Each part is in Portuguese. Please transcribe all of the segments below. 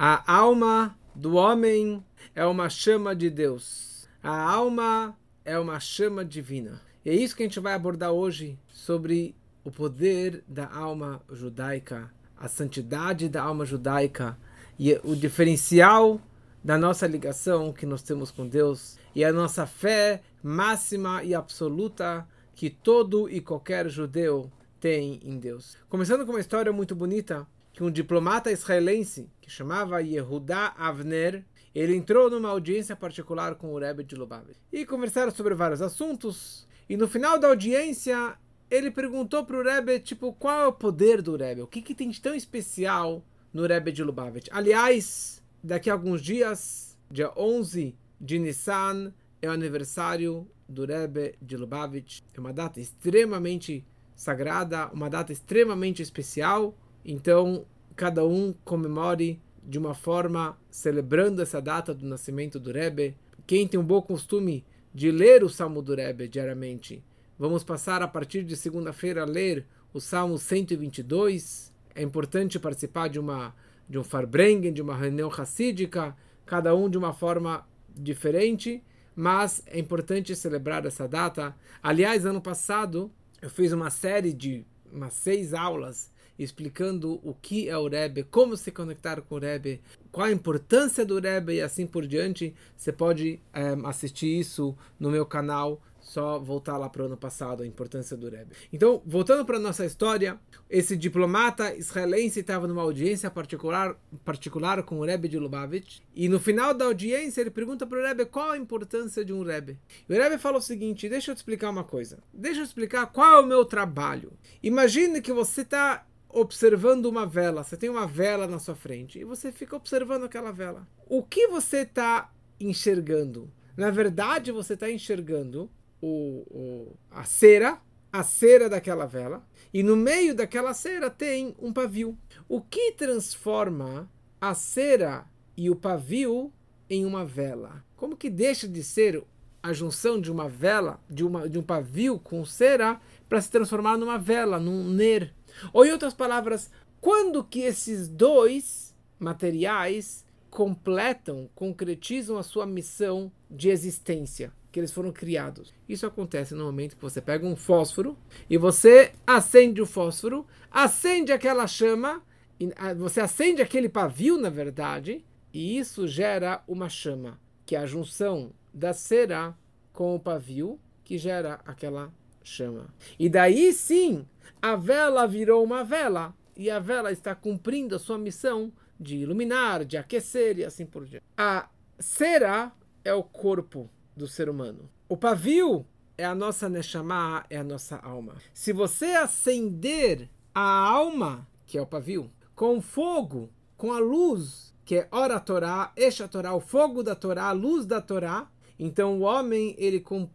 A alma do homem é uma chama de Deus. A alma é uma chama divina. E é isso que a gente vai abordar hoje sobre o poder da alma judaica, a santidade da alma judaica e o diferencial da nossa ligação que nós temos com Deus e a nossa fé máxima e absoluta que todo e qualquer judeu tem em Deus. Começando com uma história muito bonita que um diplomata israelense que chamava Yehuda Avner, ele entrou numa audiência particular com o Rebbe de Lubavitch e conversaram sobre vários assuntos. E no final da audiência, ele perguntou para o Rebbe, tipo, qual é o poder do Rebbe? O que, que tem de tão especial no Rebbe de Lubavitch? Aliás, daqui a alguns dias, dia 11 de Nissan, é o aniversário do Rebbe de Lubavitch. É uma data extremamente sagrada, uma data extremamente especial. Então, cada um comemore de uma forma celebrando essa data do nascimento do Rebbe. Quem tem um bom costume de ler o Salmo do Rebbe diariamente, vamos passar a partir de segunda-feira a ler o Salmo 122. É importante participar de uma de um Farbrengen, de uma reunião racídica, cada um de uma forma diferente, mas é importante celebrar essa data. Aliás, ano passado eu fiz uma série de umas seis aulas explicando o que é o Rebbe, como se conectar com o Rebbe, qual a importância do Rebbe e assim por diante. Você pode é, assistir isso no meu canal só voltar lá para o ano passado, a importância do Rebbe. Então, voltando para a nossa história, esse diplomata israelense estava numa audiência particular, particular com o Rebbe de Lubavitch, e no final da audiência ele pergunta para o Rebbe qual a importância de um Rebbe. E o Rebbe fala o seguinte, deixa eu te explicar uma coisa, deixa eu explicar qual é o meu trabalho. Imagine que você está observando uma vela, você tem uma vela na sua frente, e você fica observando aquela vela. O que você está enxergando? Na verdade, você está enxergando o, o, a cera, a cera daquela vela, e no meio daquela cera tem um pavio. O que transforma a cera e o pavio em uma vela? Como que deixa de ser a junção de uma vela, de, uma, de um pavio com cera, para se transformar numa vela, num ner? Ou em outras palavras, quando que esses dois materiais completam, concretizam a sua missão de existência? que eles foram criados. Isso acontece no momento que você pega um fósforo e você acende o fósforo, acende aquela chama, ah, você acende aquele pavio, na verdade, e isso gera uma chama, que é a junção da cera com o pavio, que gera aquela chama. E daí sim, a vela virou uma vela, e a vela está cumprindo a sua missão de iluminar, de aquecer e assim por diante. A cera é o corpo do ser humano. O pavio é a nossa neshama, é a nossa alma. Se você acender a alma, que é o pavio, com fogo, com a luz, que é ora Torá, Esha Torá, o fogo da Torá, a luz da Torá, então o homem ele com,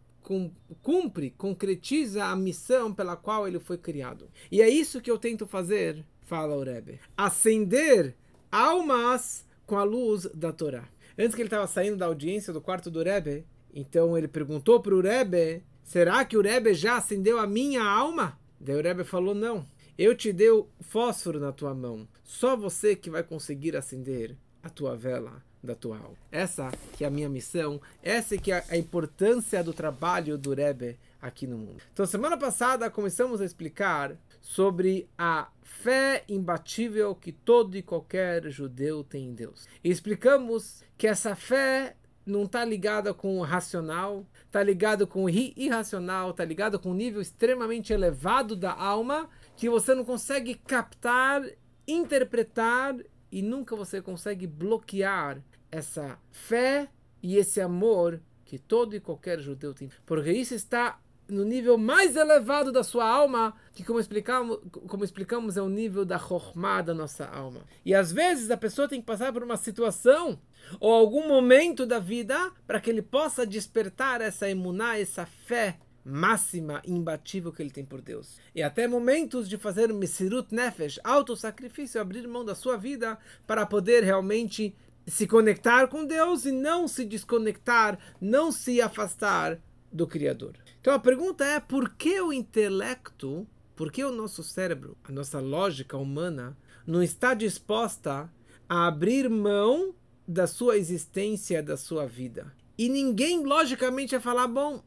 cumpre, concretiza a missão pela qual ele foi criado. E é isso que eu tento fazer, fala o Rebbe. Acender almas com a luz da Torá. Antes que ele estava saindo da audiência do quarto do Rebbe, então ele perguntou para o Rebbe: será que o Rebbe já acendeu a minha alma? Daí o Rebbe falou: não. Eu te dei o fósforo na tua mão. Só você que vai conseguir acender a tua vela da tua alma. Essa que é a minha missão, essa que é a importância do trabalho do Rebbe aqui no mundo. Então, semana passada começamos a explicar sobre a fé imbatível que todo e qualquer judeu tem em Deus. E explicamos que essa fé não está ligada com o racional, está ligado com o irracional, está ligado com um nível extremamente elevado da alma que você não consegue captar, interpretar e nunca você consegue bloquear essa fé e esse amor que todo e qualquer judeu tem. Porque isso está no nível mais elevado da sua alma, que como explicamos, como explicamos é o nível da chokmah da nossa alma. E às vezes a pessoa tem que passar por uma situação ou algum momento da vida para que ele possa despertar essa emuná, essa fé máxima, imbatível que ele tem por Deus. E até momentos de fazer misirut nefesh, auto-sacrifício, abrir mão da sua vida para poder realmente se conectar com Deus e não se desconectar, não se afastar do Criador. Então a pergunta é por que o intelecto, por que o nosso cérebro, a nossa lógica humana, não está disposta a abrir mão da sua existência, da sua vida. E ninguém, logicamente, vai falar: bom,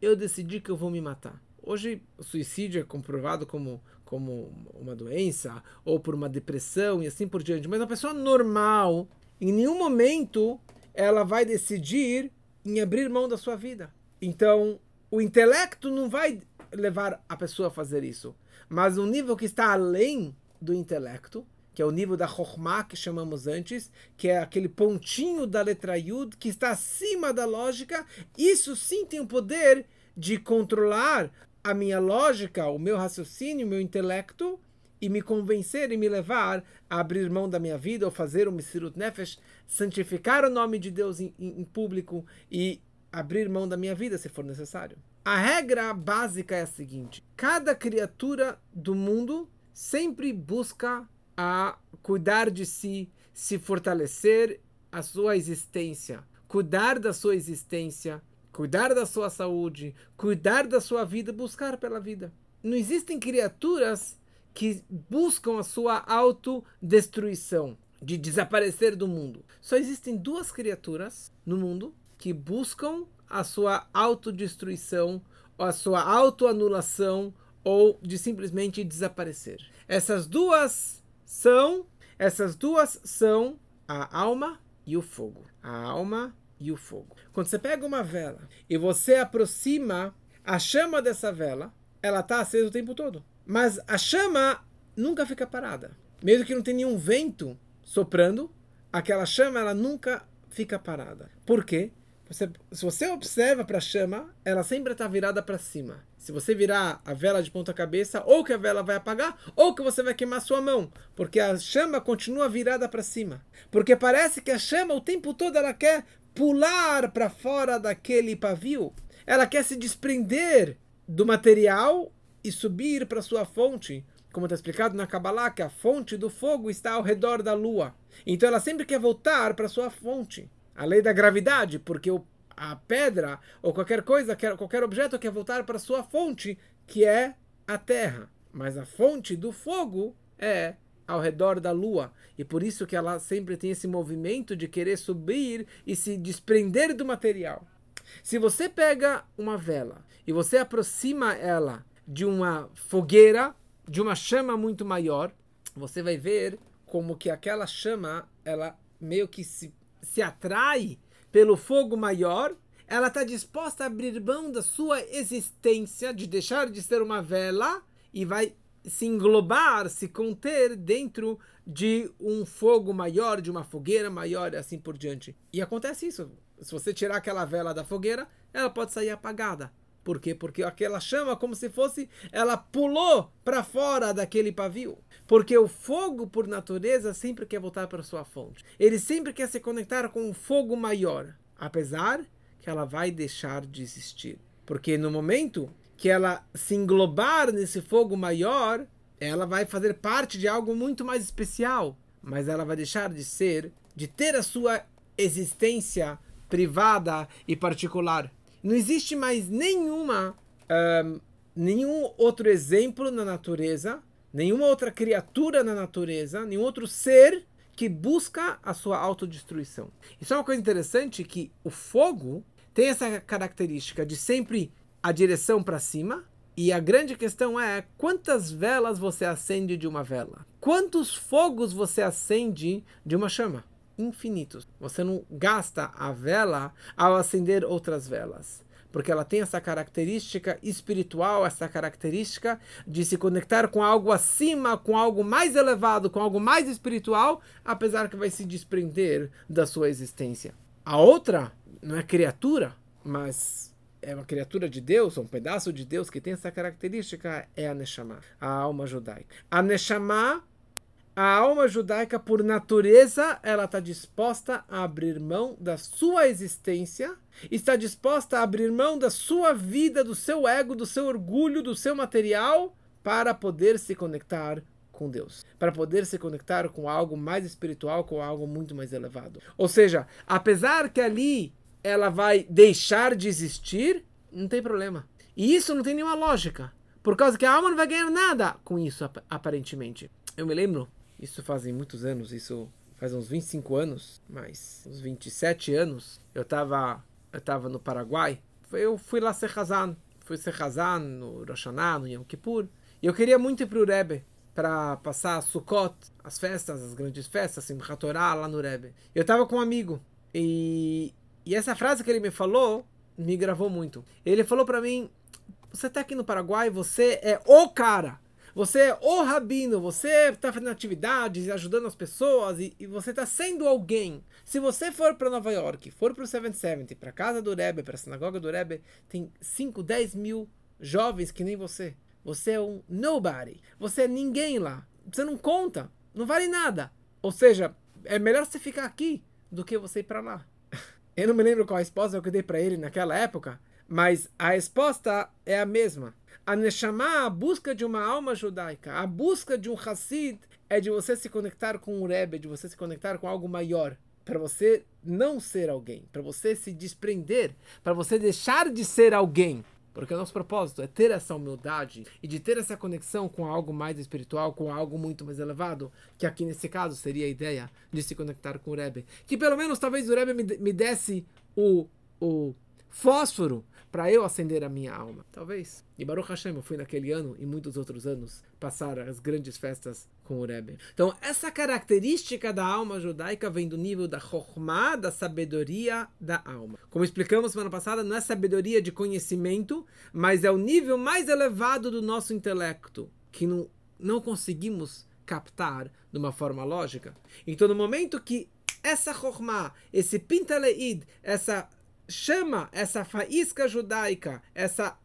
eu decidi que eu vou me matar. Hoje, o suicídio é comprovado como, como uma doença ou por uma depressão e assim por diante. Mas uma pessoa normal, em nenhum momento, ela vai decidir em abrir mão da sua vida. Então, o intelecto não vai levar a pessoa a fazer isso. Mas um nível que está além do intelecto, que é o nível da Chokhmah que chamamos antes, que é aquele pontinho da letra Yud que está acima da lógica, isso sim tem o poder de controlar a minha lógica, o meu raciocínio, o meu intelecto e me convencer e me levar a abrir mão da minha vida ou fazer o Misirut Nefesh, santificar o nome de Deus em, em, público e abrir mão da minha vida se for necessário. A regra básica é a seguinte: cada criatura do mundo sempre busca a cuidar de si, se fortalecer a sua existência, cuidar da sua existência, cuidar da sua saúde, cuidar da sua vida, buscar pela vida. Não existem criaturas que buscam a sua autodestruição, de desaparecer do mundo. Só existem duas criaturas no mundo que buscam a sua autodestruição, a sua autoanulação, ou de simplesmente desaparecer. Essas duas são essas duas são a alma e o fogo. A alma e o fogo. Quando você pega uma vela e você aproxima a chama dessa vela, ela está acesa o tempo todo. Mas a chama nunca fica parada. Mesmo que não tenha nenhum vento soprando, aquela chama ela nunca fica parada. Por quê? Você, se você observa para a chama, ela sempre está virada para cima. Se você virar a vela de ponta cabeça, ou que a vela vai apagar, ou que você vai queimar sua mão, porque a chama continua virada para cima. Porque parece que a chama o tempo todo ela quer pular para fora daquele pavio. Ela quer se desprender do material e subir para sua fonte. Como está explicado na Kabbalah, que a fonte do fogo está ao redor da lua. Então ela sempre quer voltar para sua fonte. A lei da gravidade, porque o, a pedra ou qualquer coisa, qualquer objeto quer voltar para sua fonte, que é a terra. Mas a fonte do fogo é ao redor da lua. E por isso que ela sempre tem esse movimento de querer subir e se desprender do material. Se você pega uma vela e você aproxima ela de uma fogueira, de uma chama muito maior, você vai ver como que aquela chama, ela meio que se, se atrai pelo fogo maior, ela está disposta a abrir mão da sua existência, de deixar de ser uma vela, e vai se englobar, se conter dentro de um fogo maior, de uma fogueira maior e assim por diante. E acontece isso. Se você tirar aquela vela da fogueira, ela pode sair apagada. Por quê? Porque aquela chama, como se fosse, ela pulou para fora daquele pavio. Porque o fogo, por natureza, sempre quer voltar para sua fonte. Ele sempre quer se conectar com um fogo maior. Apesar que ela vai deixar de existir. Porque no momento que ela se englobar nesse fogo maior, ela vai fazer parte de algo muito mais especial, mas ela vai deixar de ser, de ter a sua existência privada e particular. Não existe mais nenhuma, um, nenhum outro exemplo na natureza, nenhuma outra criatura na natureza, nenhum outro ser que busca a sua autodestruição. Isso é uma coisa interessante que o fogo tem essa característica de sempre a direção para cima. E a grande questão é quantas velas você acende de uma vela? Quantos fogos você acende de uma chama? Infinitos. Você não gasta a vela ao acender outras velas. Porque ela tem essa característica espiritual, essa característica de se conectar com algo acima, com algo mais elevado, com algo mais espiritual, apesar que vai se desprender da sua existência. A outra não é criatura, mas é uma criatura de Deus, um pedaço de Deus que tem essa característica, é a Neshama, a alma judaica. A Neshama, a alma judaica, por natureza, ela está disposta a abrir mão da sua existência, está disposta a abrir mão da sua vida, do seu ego, do seu orgulho, do seu material, para poder se conectar com Deus, para poder se conectar com algo mais espiritual, com algo muito mais elevado. Ou seja, apesar que ali ela vai deixar de existir, não tem problema. E isso não tem nenhuma lógica. Por causa que a alma não vai ganhar nada com isso, aparentemente. Eu me lembro, isso fazem muitos anos, isso faz uns 25 anos, mais uns 27 anos, eu estava eu tava no Paraguai. Eu fui lá ser Hazan. Fui ser Hazan no Rosh no Yom Kippur. E eu queria muito ir para o Rebbe para passar Sukkot, as festas, as grandes festas, Simchat Torah lá no Rebbe. Eu estava com um amigo e, e essa frase que ele me falou me gravou muito. Ele falou para mim: Você está aqui no Paraguai, você é o cara. Você é o rabino, você está fazendo atividades e ajudando as pessoas e, e você está sendo alguém. Se você for para Nova York, for para o 770, para a casa do Rebbe, para a sinagoga do Rebbe, tem 5, 10 mil jovens que nem você. Você é um nobody. Você é ninguém lá. Você não conta. Não vale nada. Ou seja, é melhor você ficar aqui do que você ir para lá. Eu não me lembro qual a resposta eu dei para ele naquela época, mas a resposta é a mesma. A Neshama, a busca de uma alma judaica, a busca de um Hassid, é de você se conectar com um Rebbe, de você se conectar com algo maior. Para você não ser alguém, para você se desprender, para você deixar de ser alguém. Porque o nosso propósito é ter essa humildade e de ter essa conexão com algo mais espiritual, com algo muito mais elevado, que aqui nesse caso seria a ideia de se conectar com o Rebbe. Que pelo menos talvez o Rebbe me, me desse o, o fósforo para eu acender a minha alma. Talvez. E Baruch Hashem, eu fui naquele ano e muitos outros anos passar as grandes festas com o Rebbe. Então, essa característica da alma judaica vem do nível da chokhmah, da sabedoria da alma. Como explicamos semana passada, não é sabedoria de conhecimento, mas é o nível mais elevado do nosso intelecto, que não, não conseguimos captar de uma forma lógica. Então, no momento que essa chokhmah, esse pintaleid, essa chama essa faísca judaica, essa,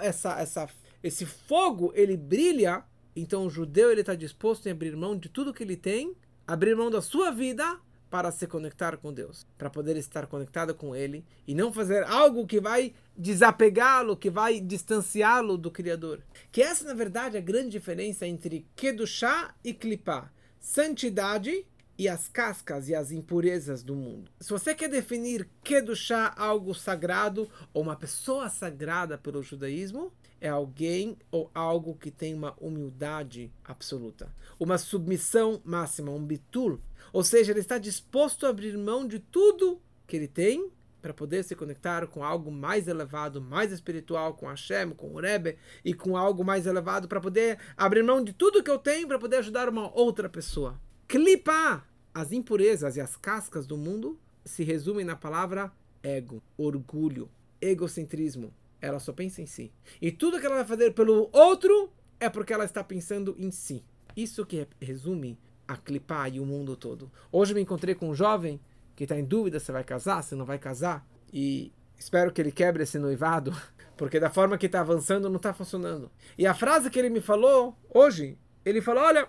essa, essa, esse fogo, ele brilha, então o judeu ele está disposto a abrir mão de tudo que ele tem, abrir mão da sua vida para se conectar com Deus, para poder estar conectado com Ele e não fazer algo que vai desapegá-lo, que vai distanciá-lo do Criador. Que essa, na verdade, é a grande diferença entre Kedushá e Klipá. Santidade e as cascas e as impurezas do mundo. Se você quer definir Kedushá, algo sagrado, ou uma pessoa sagrada pelo judaísmo, é alguém ou algo que tem uma humildade absoluta, uma submissão máxima, um bitul. Ou seja, ele está disposto a abrir mão de tudo que ele tem para poder se conectar com algo mais elevado, mais espiritual, com Hashem, com o Rebbe, e com algo mais elevado, para poder abrir mão de tudo que eu tenho para poder ajudar uma outra pessoa. Clipa! As impurezas e as cascas do mundo se resumem na palavra ego, orgulho, egocentrismo. Ela só pensa em si. E tudo que ela vai fazer pelo outro é porque ela está pensando em si. Isso que resume a clipar e o mundo todo. Hoje eu me encontrei com um jovem que está em dúvida se vai casar, se não vai casar. E espero que ele quebre esse noivado, porque da forma que está avançando não está funcionando. E a frase que ele me falou hoje, ele falou: Olha,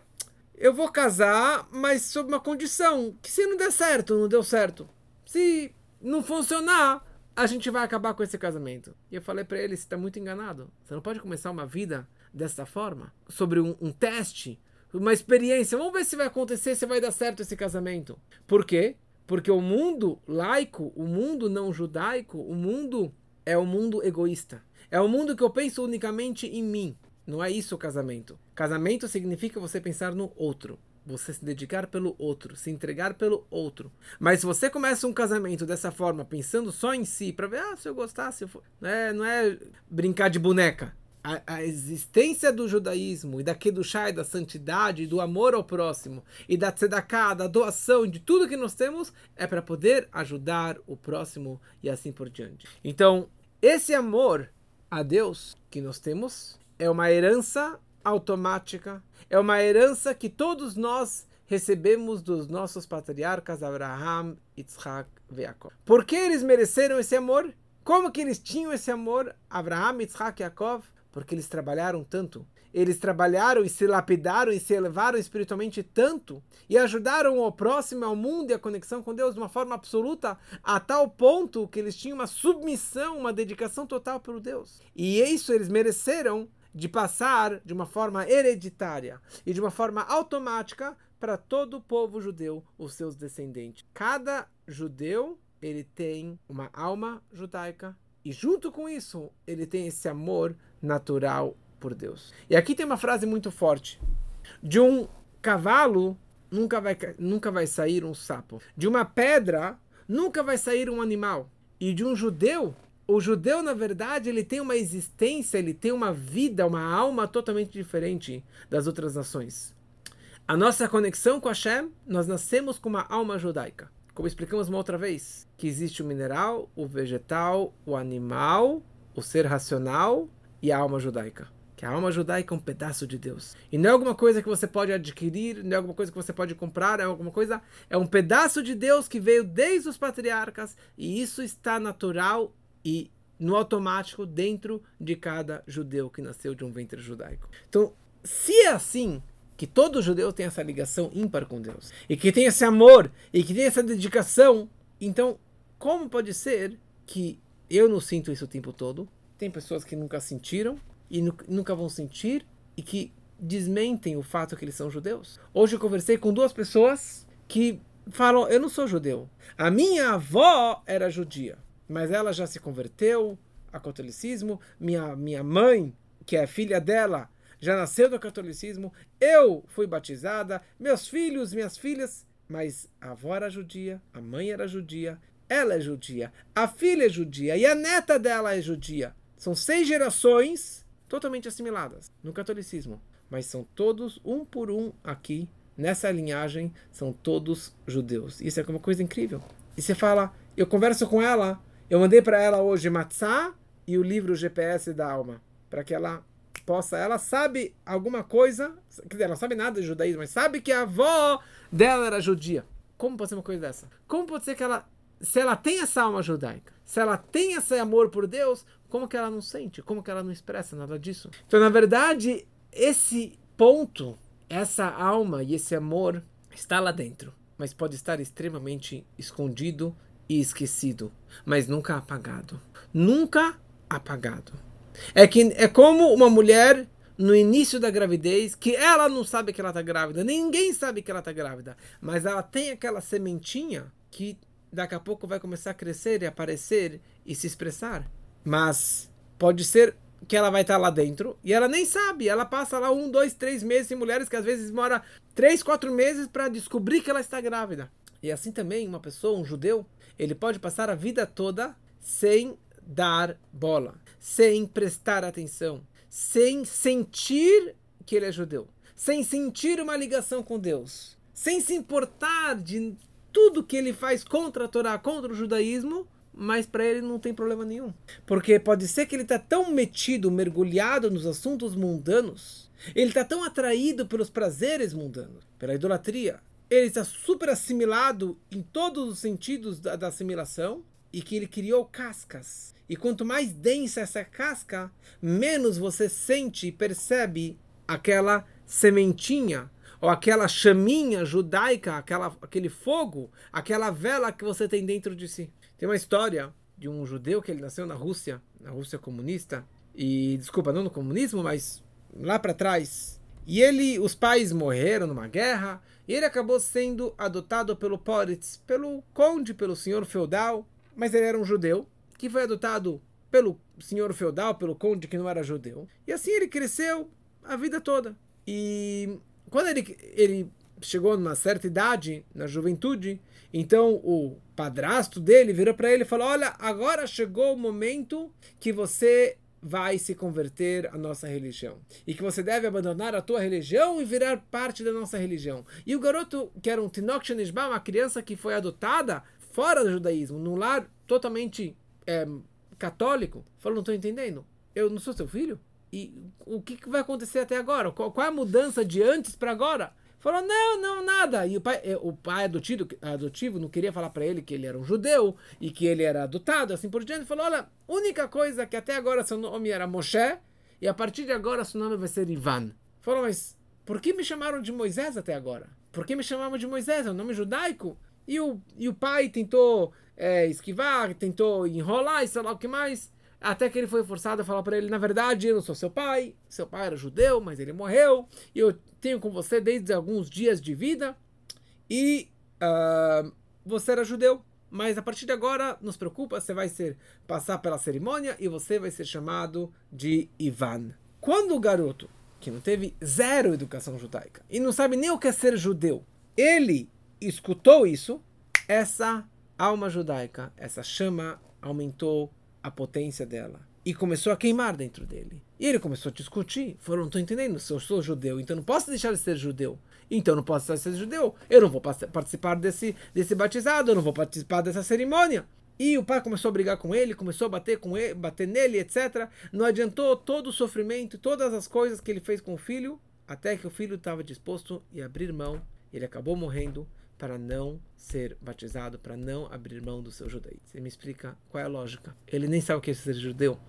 eu vou casar, mas sob uma condição, que se não der certo, não deu certo. Se não funcionar, a gente vai acabar com esse casamento. E eu falei para ele, você está muito enganado. Você não pode começar uma vida dessa forma, sobre um, um teste, uma experiência. Vamos ver se vai acontecer, se vai dar certo esse casamento. Por quê? Porque o mundo laico, o mundo não judaico, o mundo é o mundo egoísta. É o mundo que eu penso unicamente em mim. Não é isso o casamento. Casamento significa você pensar no outro. Você se dedicar pelo outro, se entregar pelo outro. Mas se você começa um casamento dessa forma, pensando só em si, para ver, ah, se eu gostar, se eu for. Não é, não é brincar de boneca. A, a, existência do judaísmo e da Kedushá e da santidade, do amor ao próximo e da tzedakah, da doação, de tudo que nós temos, é para poder ajudar o próximo e assim por diante. Então, esse amor a Deus que nós temos é uma herança automática, é uma herança que todos nós recebemos dos nossos patriarcas Abraham, Yitzhak e Jacob. Por que eles mereceram esse amor? Como que eles tinham esse amor, Abraham, Yitzhak e Jacob? Porque eles trabalharam tanto. Eles trabalharam e se lapidaram e se elevaram espiritualmente tanto e ajudaram o próximo, ao mundo e a conexão com Deus de uma forma absoluta, a tal ponto que eles tinham uma submissão, uma dedicação total pelo Deus. E isso eles mereceram de passar de uma forma hereditária e de uma forma automática para todo o povo judeu, os seus descendentes. Cada judeu ele tem uma alma judaica e junto com isso ele tem esse amor natural por Deus. E aqui tem uma frase muito forte de um cavalo nunca vai, nunca vai sair um sapo. De uma pedra, nunca vai sair um animal. E de um judeu, o judeu, na verdade, ele tem uma existência, ele tem uma vida, uma alma totalmente diferente das outras nações. A nossa conexão com Hashem, nós nascemos com uma alma judaica. Como explicamos uma outra vez, que existe o mineral, o vegetal, o animal, o ser racional e a alma judaica. Que a alma judaica é um pedaço de Deus. E não é alguma coisa que você pode adquirir, não é alguma coisa que você pode comprar, é alguma coisa. É um pedaço de Deus que veio desde os patriarcas e isso está natural e no automático dentro de cada judeu que nasceu de um ventre judaico. Então, se é assim, que todo judeu tem essa ligação ímpar com Deus, e que tem esse amor, e que tem essa dedicação, então, como pode ser que eu não sinto isso o tempo todo? Tem pessoas que nunca sentiram, e nunca vão sentir e que desmentem o fato que eles são judeus. Hoje eu conversei com duas pessoas que falam: Eu não sou judeu. A minha avó era judia, mas ela já se converteu ao catolicismo. Minha, minha mãe, que é filha dela, já nasceu do catolicismo. Eu fui batizada, meus filhos, minhas filhas. Mas a avó era judia, a mãe era judia, ela é judia, a filha é judia e a neta dela é judia. São seis gerações totalmente assimiladas no catolicismo, mas são todos, um por um, aqui, nessa linhagem, são todos judeus. Isso é uma coisa incrível. E você fala, eu converso com ela, eu mandei para ela hoje Matzah e o livro GPS da alma, para que ela possa, ela sabe alguma coisa, quer dizer, ela não sabe nada de judaísmo, mas sabe que a avó dela era judia. Como pode ser uma coisa dessa? Como pode ser que ela, se ela tem essa alma judaica, se ela tem esse amor por Deus, como que ela não sente? Como que ela não expressa nada disso? Então, na verdade, esse ponto, essa alma e esse amor está lá dentro, mas pode estar extremamente escondido e esquecido, mas nunca apagado. Nunca apagado. É que é como uma mulher no início da gravidez, que ela não sabe que ela está grávida, ninguém sabe que ela está grávida, mas ela tem aquela sementinha que daqui a pouco vai começar a crescer e aparecer e se expressar. Mas pode ser que ela vai estar lá dentro e ela nem sabe. Ela passa lá um, dois, três meses. Tem mulheres que às vezes demora três, quatro meses para descobrir que ela está grávida. E assim também, uma pessoa, um judeu, ele pode passar a vida toda sem dar bola, sem prestar atenção, sem sentir que ele é judeu, sem sentir uma ligação com Deus, sem se importar de tudo que ele faz contra a Torá, contra o judaísmo, mas para ele não tem problema nenhum. Porque pode ser que ele está tão metido, mergulhado nos assuntos mundanos, ele está tão atraído pelos prazeres mundanos, pela idolatria, ele está super assimilado em todos os sentidos da, da assimilação e que ele criou cascas. E quanto mais densa essa casca, menos você sente e percebe aquela sementinha ou aquela chaminha judaica, aquela, aquele fogo, aquela vela que você tem dentro de si. Tem uma história de um judeu que ele nasceu na Rússia, na Rússia comunista, e desculpa, não no comunismo, mas lá para trás. E ele, os pais morreram numa guerra, e ele acabou sendo adotado pelo Poritz, pelo conde, pelo senhor feudal, mas ele era um judeu que foi adotado pelo senhor feudal, pelo conde que não era judeu. E assim ele cresceu a vida toda. E quando ele, ele chegou numa certa idade, na juventude, então o padrasto dele virou para ele e falou: Olha, agora chegou o momento que você vai se converter à nossa religião. E que você deve abandonar a tua religião e virar parte da nossa religião. E o garoto, que era um Tinok uma criança que foi adotada fora do judaísmo, num lar totalmente é, católico, falou: Não estou entendendo. Eu não sou seu filho? E o que, que vai acontecer até agora? Qual, qual é a mudança de antes para agora? Falou, não, não, nada. E o pai, eh, o pai adotivo, adotivo não queria falar para ele que ele era um judeu e que ele era adotado, assim por diante. Falou, olha, única coisa que até agora seu nome era Moshe e a partir de agora seu nome vai ser Ivan. Falou, mas por que me chamaram de Moisés até agora? Por que me chamavam de Moisés? É um nome judaico? E o, e o pai tentou é, esquivar, tentou enrolar e sei lá o que mais. Até que ele foi forçado a falar para ele: na verdade, eu não sou seu pai, seu pai era judeu, mas ele morreu, e eu tenho com você desde alguns dias de vida, e uh, você era judeu. Mas a partir de agora, não se preocupa, você vai ser passar pela cerimônia e você vai ser chamado de Ivan. Quando o garoto, que não teve zero educação judaica e não sabe nem o que é ser judeu, ele escutou isso, essa alma judaica, essa chama aumentou a potência dela e começou a queimar dentro dele. E ele começou a discutir. Falou: não estou entendendo, se eu sou judeu, então não posso deixar de ser judeu. Então não posso deixar de ser judeu. Eu não vou participar desse, desse batizado, eu não vou participar dessa cerimônia. E o pai começou a brigar com ele, começou a bater com ele, bater nele, etc. Não adiantou todo o sofrimento, todas as coisas que ele fez com o filho, até que o filho estava disposto a abrir mão. Ele acabou morrendo para não ser batizado, para não abrir mão do seu judaísmo. Você me explica qual é a lógica? Ele nem sabe o que é ser judeu.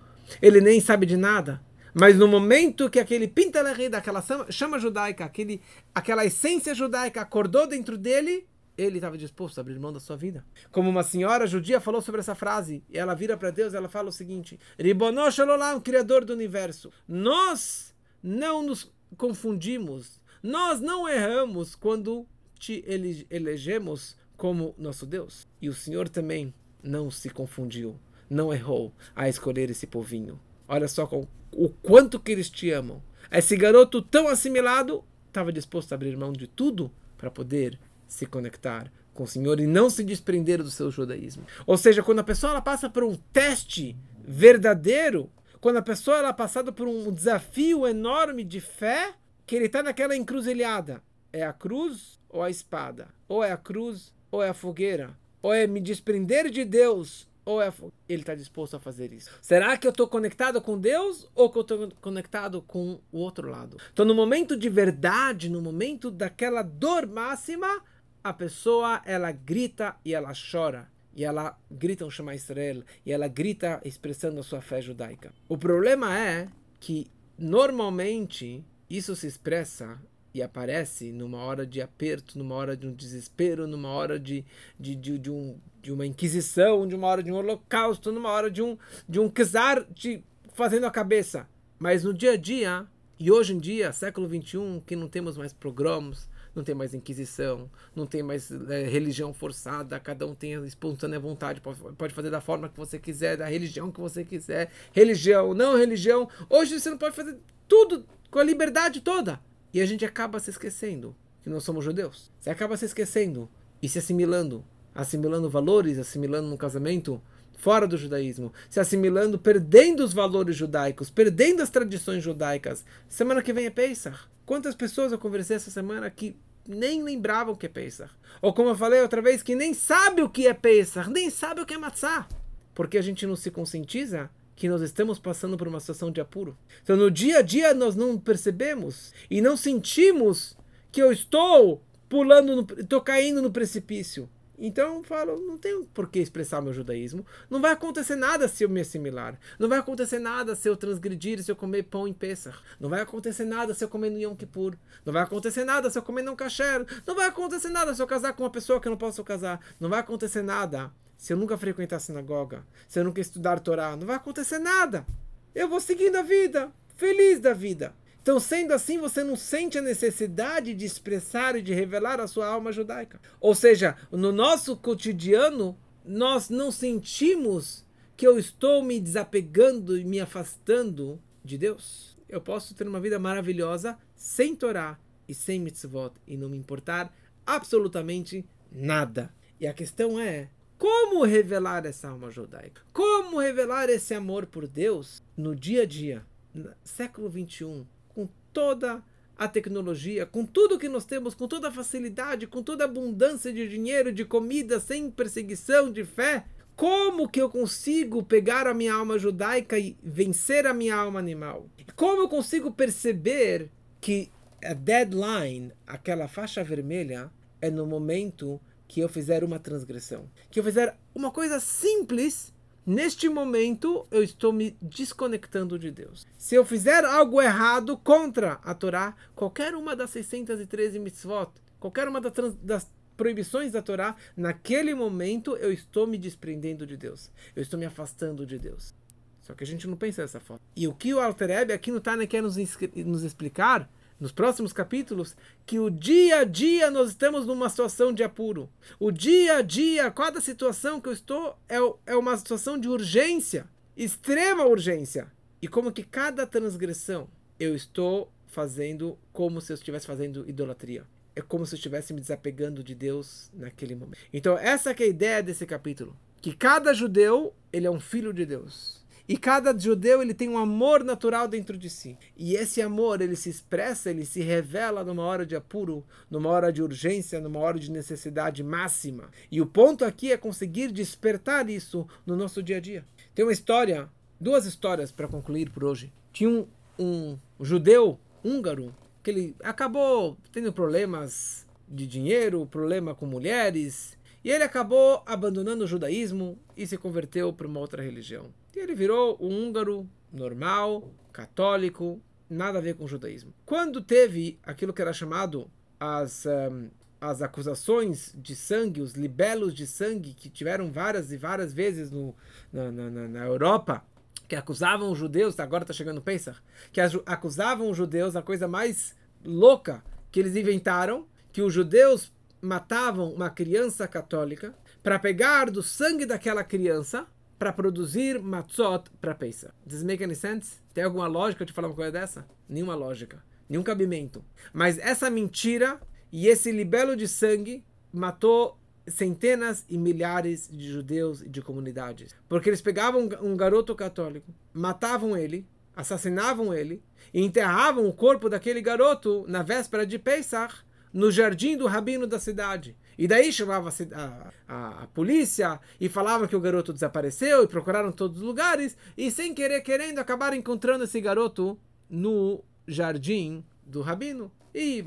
Ele nem sabe de nada. Mas no momento que aquele pintalerri daquela chama judaica, aquele, aquela essência judaica acordou dentro dele, ele estava disposto a abrir mão da sua vida. Como uma senhora judia falou sobre essa frase, e ela vira para Deus, ela fala o seguinte: Ribonosh Shalom, Criador do universo, nós não nos confundimos, nós não erramos quando te elegemos como nosso Deus. E o Senhor também não se confundiu, não errou a escolher esse povinho. Olha só com, o quanto que eles te amam. Esse garoto tão assimilado estava disposto a abrir mão de tudo para poder se conectar com o Senhor e não se desprender do seu judaísmo. Ou seja, quando a pessoa ela passa por um teste verdadeiro, quando a pessoa ela é passada por um desafio enorme de fé, que ele está naquela encruzilhada, é a cruz ou a espada? Ou é a cruz ou é a fogueira? Ou é me desprender de Deus ou é ele está disposto a fazer isso? Será que eu estou conectado com Deus ou que eu estou conectado com o outro lado? Então, no momento de verdade, no momento daquela dor máxima, a pessoa ela grita e ela chora. E ela grita um Shema Israel. E ela grita expressando a sua fé judaica. O problema é que, normalmente, isso se expressa e aparece numa hora de aperto, numa hora de um desespero, numa hora de, de, de, de, um, de uma inquisição, de uma hora de um holocausto, numa hora de um, de um czar te fazendo a cabeça. Mas no dia a dia, e hoje em dia, século XXI, que não temos mais programas, não tem mais inquisição, não tem mais é, religião forçada, cada um tem a espontânea vontade, pode, pode fazer da forma que você quiser, da religião que você quiser, religião, não religião. Hoje você não pode fazer tudo com a liberdade toda. E a gente acaba se esquecendo que nós somos judeus. Você acaba se esquecendo e se assimilando, assimilando valores, assimilando no casamento fora do judaísmo, se assimilando, perdendo os valores judaicos, perdendo as tradições judaicas. Semana que vem é Pesach. Quantas pessoas eu conversei essa semana que nem lembravam o que é Pesach? Ou como eu falei outra vez, que nem sabe o que é Pesach, nem sabe o que é Matzah. Porque a gente não se conscientiza que nós estamos passando por uma situação de apuro. Então, no dia a dia, nós não percebemos e não sentimos que eu estou pulando, estou caindo no precipício. Então, eu falo, não tenho por que expressar meu judaísmo. Não vai acontecer nada se eu me assimilar. Não vai acontecer nada se eu transgredir, se eu comer pão em Pesach. Não vai acontecer nada se eu comer no Yom Kippur. Não vai acontecer nada se eu comer no kasher. Não vai acontecer nada se eu casar com uma pessoa que eu não posso casar. Não vai acontecer nada se eu nunca frequentar a sinagoga, se eu nunca estudar Torá, não vai acontecer nada. Eu vou seguindo a vida, feliz da vida. Então, sendo assim, você não sente a necessidade de expressar e de revelar a sua alma judaica. Ou seja, no nosso cotidiano, nós não sentimos que eu estou me desapegando e me afastando de Deus. Eu posso ter uma vida maravilhosa sem Torá e sem mitzvot e não me importar absolutamente nada. E a questão é como revelar essa alma judaica? Como revelar esse amor por Deus no dia a dia, no século 21, com toda a tecnologia, com tudo que nós temos, com toda a facilidade, com toda a abundância de dinheiro, de comida, sem perseguição, de fé? Como que eu consigo pegar a minha alma judaica e vencer a minha alma animal? Como eu consigo perceber que a deadline, aquela faixa vermelha, é no momento que eu fizer uma transgressão, que eu fizer uma coisa simples, neste momento eu estou me desconectando de Deus. Se eu fizer algo errado contra a Torá, qualquer uma das 613 mitzvot, qualquer uma das, das proibições da Torá, naquele momento eu estou me desprendendo de Deus. Eu estou me afastando de Deus. Só que a gente não pensa dessa forma. E o que o Alter Ebe aqui no Tânia quer nos, nos explicar nos próximos capítulos, que o dia a dia nós estamos numa situação de apuro. O dia a dia, cada situação que eu estou é, é uma situação de urgência, extrema urgência. E como que cada transgressão eu estou fazendo como se eu estivesse fazendo idolatria. é como se eu estivesse me desapegando de Deus naquele momento. Então essa é a ideia desse capítulo, que cada judeu ele é um filho de Deus. E cada judeu ele tem um amor natural dentro de si. E esse amor ele se expressa, ele se revela numa hora de apuro, numa hora de urgência, numa hora de necessidade máxima. E o ponto aqui é conseguir despertar isso no nosso dia a dia. Tem uma história, duas histórias para concluir por hoje. Tinha um, um judeu húngaro que ele acabou tendo problemas de dinheiro, problema com mulheres, e ele acabou abandonando o judaísmo e se converteu para uma outra religião. E ele virou um húngaro normal, católico, nada a ver com o judaísmo. Quando teve aquilo que era chamado as, um, as acusações de sangue, os libelos de sangue, que tiveram várias e várias vezes no, na, na, na Europa, que acusavam os judeus, agora está chegando o Pesach, que acusavam os judeus, a coisa mais louca que eles inventaram, que os judeus matavam uma criança católica para pegar do sangue daquela criança para produzir matzot para Pesach. Does make any sense? Tem alguma lógica de falar uma coisa dessa? Nenhuma lógica, nenhum cabimento. Mas essa mentira e esse libelo de sangue matou centenas e milhares de judeus e de comunidades. Porque eles pegavam um garoto católico, matavam ele, assassinavam ele e enterravam o corpo daquele garoto na véspera de Pesach no jardim do rabino da cidade. E daí chamava a, a, a, polícia e falava que o garoto desapareceu e procuraram todos os lugares e sem querer querendo acabaram encontrando esse garoto no jardim do rabino e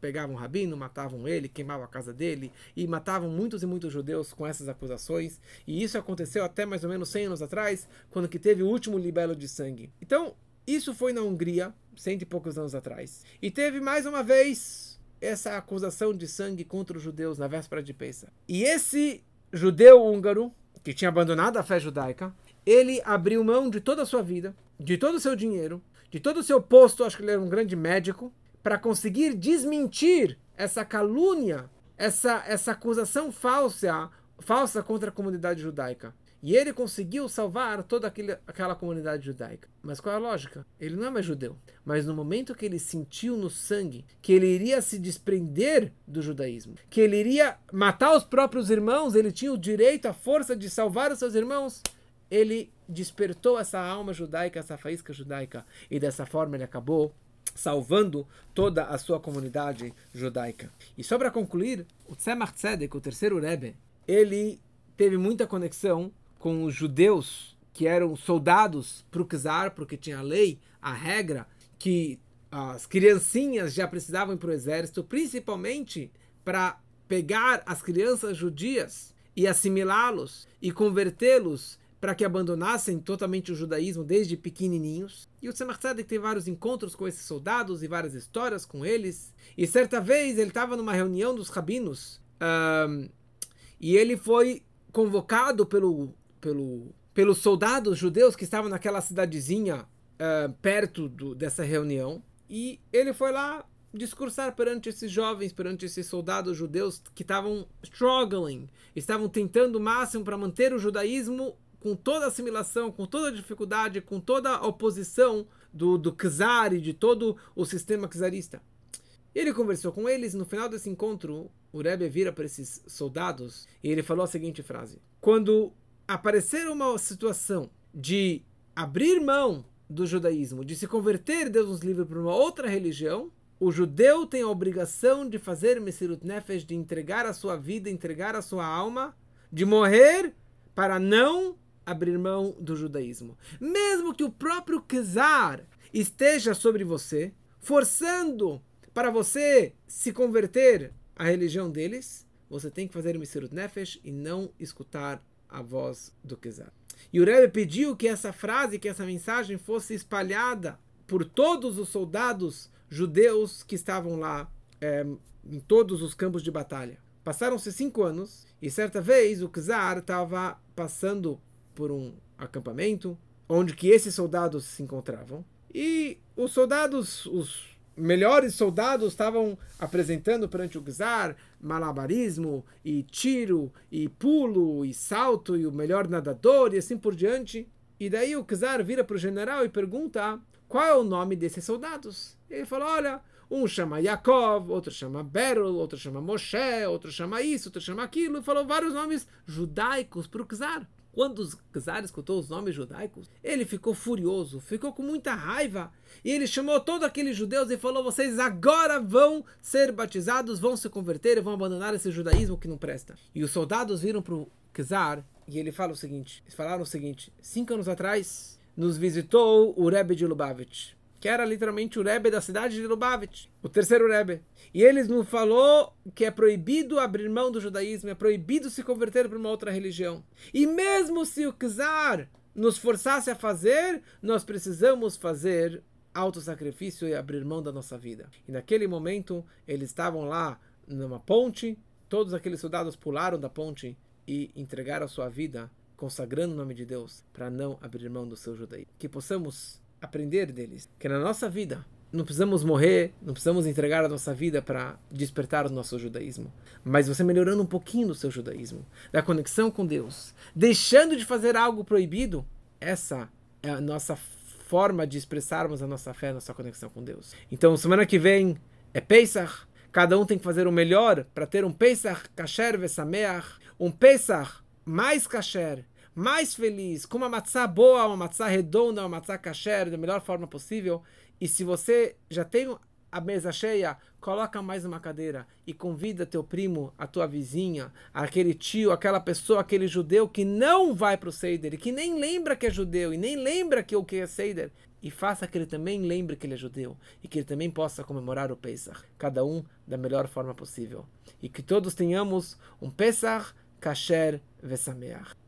pegavam o rabino, matavam ele, queimavam a casa dele e matavam muitos e muitos judeus com essas acusações. E isso aconteceu até mais ou menos 100 anos atrás, quando que teve o último libelo de sangue. Então, isso foi na Hungria, cento e poucos anos atrás. E teve mais uma vez essa acusação de sangue contra os judeus na véspera de Pesach. E esse judeu húngaro, que tinha abandonado a fé judaica, ele abriu mão de toda a sua vida, de todo o seu dinheiro, de todo o seu posto, acho que ele era um grande médico, para conseguir desmentir essa calúnia, essa, essa acusação falsa, falsa contra a comunidade judaica. E ele conseguiu salvar toda aquele, aquela comunidade judaica. Mas qual é a lógica? Ele não é mais judeu. Mas no momento que ele sentiu no sangue que ele iria se desprender do judaísmo, que ele iria matar os próprios irmãos, ele tinha o direito, a força de salvar os seus irmãos, ele despertou essa alma judaica, essa faísca judaica. E dessa forma ele acabou salvando toda a sua comunidade judaica. E só para concluir, o Tzemach Tzedek, o terceiro Rebbe, ele teve muita conexão com os judeus que eram soldados para o czar, porque tinha a lei, a regra, que as criancinhas já precisavam ir para o exército, principalmente para pegar as crianças judias e assimilá-los e convertê-los para que abandonassem totalmente o judaísmo desde pequenininhos. E o Tzemach Tzedek tem vários encontros com esses soldados e várias histórias com eles. E certa vez ele estava numa reunião dos rabinos um, e ele foi convocado pelo, pelo, pelos soldados judeus que estavam naquela cidadezinha uh, perto do, dessa reunião. E ele foi lá discursar perante esses jovens, perante esses soldados judeus que estavam struggling, estavam tentando o máximo para manter o judaísmo com toda a assimilação, com toda a dificuldade, com toda a oposição do, do czar e de todo o sistema czarista. Ele conversou com eles, no final desse encontro, o Rebbe vira para esses soldados e ele falou a seguinte frase: Quando aparecer uma situação de abrir mão do judaísmo, de se converter, Deus nos livre, para uma outra religião, o judeu tem a obrigação de fazer Mesirut Nefesh, de entregar a sua vida, entregar a sua alma, de morrer para não abrir mão do judaísmo. Mesmo que o próprio Czar esteja sobre você, forçando para você se converter à religião deles, você tem que fazer Misirut Nefesh e não escutar a voz do Czar. E o Rebbe pediu que essa frase, que essa mensagem fosse espalhada por todos os soldados judeus que estavam lá é, em todos os campos de batalha. Passaram-se cinco anos e certa vez o Czar estava passando por um acampamento onde que esses soldados se encontravam e os soldados, os melhores soldados estavam apresentando perante o czar malabarismo e tiro e pulo e salto e o melhor nadador e assim por diante. E daí o czar vira para o general e pergunta qual é o nome desses soldados. Ele fala, olha, Um chama Yaakov, outro chama Berul, outro chama Moshe, outro chama isso, outro chama aquilo, e falou vários nomes judaicos para o czar. Quando o czar escutou os nomes judaicos, ele ficou furioso, ficou com muita raiva. E ele chamou todos aqueles judeus e falou: Vocês agora vão ser batizados, vão se converter e vão abandonar esse judaísmo que não presta. E os soldados viram para o czar e ele fala o seguinte: Eles falaram o seguinte: Cinco anos atrás nos visitou o Rebbe de Lubavitch que era literalmente o Rebbe da cidade de Lubavitch, o terceiro Rebbe. E ele nos falou que é proibido abrir mão do judaísmo, é proibido se converter para uma outra religião. E mesmo se o Czar nos forçasse a fazer, nós precisamos fazer auto-sacrifício e abrir mão da nossa vida. E naquele momento, eles estavam lá numa ponte, todos aqueles soldados pularam da ponte e entregaram a sua vida, consagrando o nome de Deus, para não abrir mão do seu judaísmo. Que possamos aprender deles. Que na nossa vida não precisamos morrer, não precisamos entregar a nossa vida para despertar o nosso judaísmo. Mas você melhorando um pouquinho do seu judaísmo, da conexão com Deus, deixando de fazer algo proibido, essa é a nossa forma de expressarmos a nossa fé, a nossa conexão com Deus. Então, semana que vem é Pesach. Cada um tem que fazer o melhor para ter um Pesach kasher vesameach, um Pesach mais kasher, mais feliz, com uma matzá boa, uma matzá redonda, uma matzá kasher, da melhor forma possível. E se você já tem a mesa cheia, coloca mais uma cadeira e convida teu primo, a tua vizinha, aquele tio, aquela pessoa, aquele judeu que não vai para o Seider, que nem lembra que é judeu e nem lembra que o que é Seider, e faça que ele também lembre que ele é judeu e que ele também possa comemorar o Pesach, cada um da melhor forma possível. E que todos tenhamos um Pesach kasher vesameach.